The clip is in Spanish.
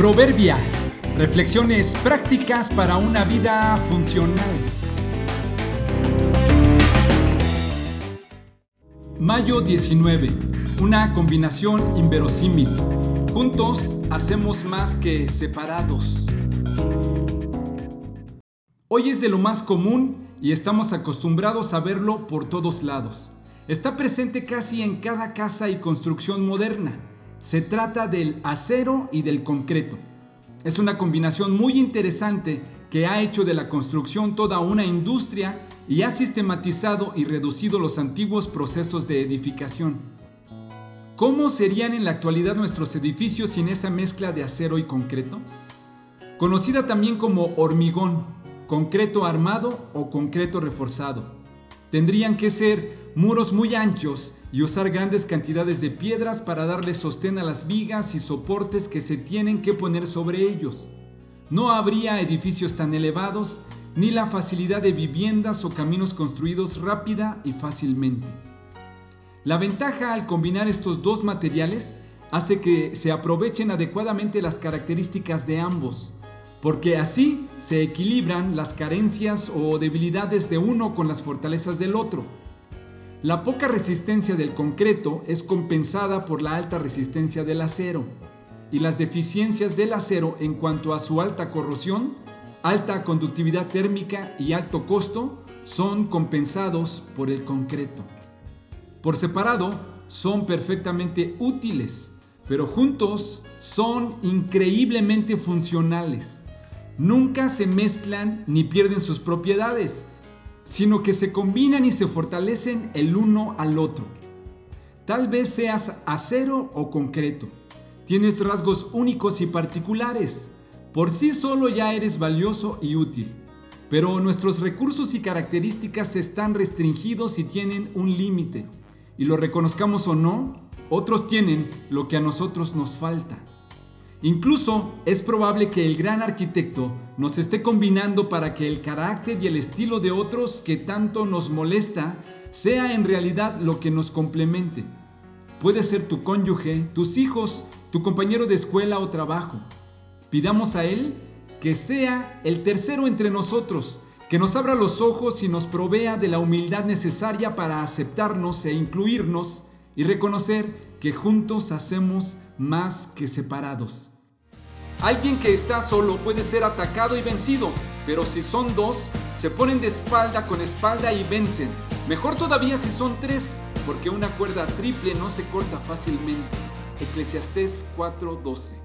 Proverbia. Reflexiones prácticas para una vida funcional. Mayo 19. Una combinación inverosímil. Juntos hacemos más que separados. Hoy es de lo más común y estamos acostumbrados a verlo por todos lados. Está presente casi en cada casa y construcción moderna. Se trata del acero y del concreto. Es una combinación muy interesante que ha hecho de la construcción toda una industria y ha sistematizado y reducido los antiguos procesos de edificación. ¿Cómo serían en la actualidad nuestros edificios sin esa mezcla de acero y concreto? Conocida también como hormigón, concreto armado o concreto reforzado. Tendrían que ser muros muy anchos y usar grandes cantidades de piedras para darle sostén a las vigas y soportes que se tienen que poner sobre ellos. No habría edificios tan elevados ni la facilidad de viviendas o caminos construidos rápida y fácilmente. La ventaja al combinar estos dos materiales hace que se aprovechen adecuadamente las características de ambos, porque así se equilibran las carencias o debilidades de uno con las fortalezas del otro. La poca resistencia del concreto es compensada por la alta resistencia del acero, y las deficiencias del acero en cuanto a su alta corrosión, alta conductividad térmica y alto costo son compensados por el concreto. Por separado son perfectamente útiles, pero juntos son increíblemente funcionales nunca se mezclan ni pierden sus propiedades, sino que se combinan y se fortalecen el uno al otro. Tal vez seas acero o concreto. Tienes rasgos únicos y particulares. Por sí solo ya eres valioso y útil. Pero nuestros recursos y características están restringidos y tienen un límite. Y lo reconozcamos o no, otros tienen lo que a nosotros nos falta. Incluso es probable que el gran arquitecto nos esté combinando para que el carácter y el estilo de otros que tanto nos molesta sea en realidad lo que nos complemente. Puede ser tu cónyuge, tus hijos, tu compañero de escuela o trabajo. Pidamos a Él que sea el tercero entre nosotros, que nos abra los ojos y nos provea de la humildad necesaria para aceptarnos e incluirnos y reconocer que juntos hacemos más que separados. Alguien que está solo puede ser atacado y vencido, pero si son dos, se ponen de espalda con espalda y vencen. Mejor todavía si son tres, porque una cuerda triple no se corta fácilmente. Eclesiastés 4:12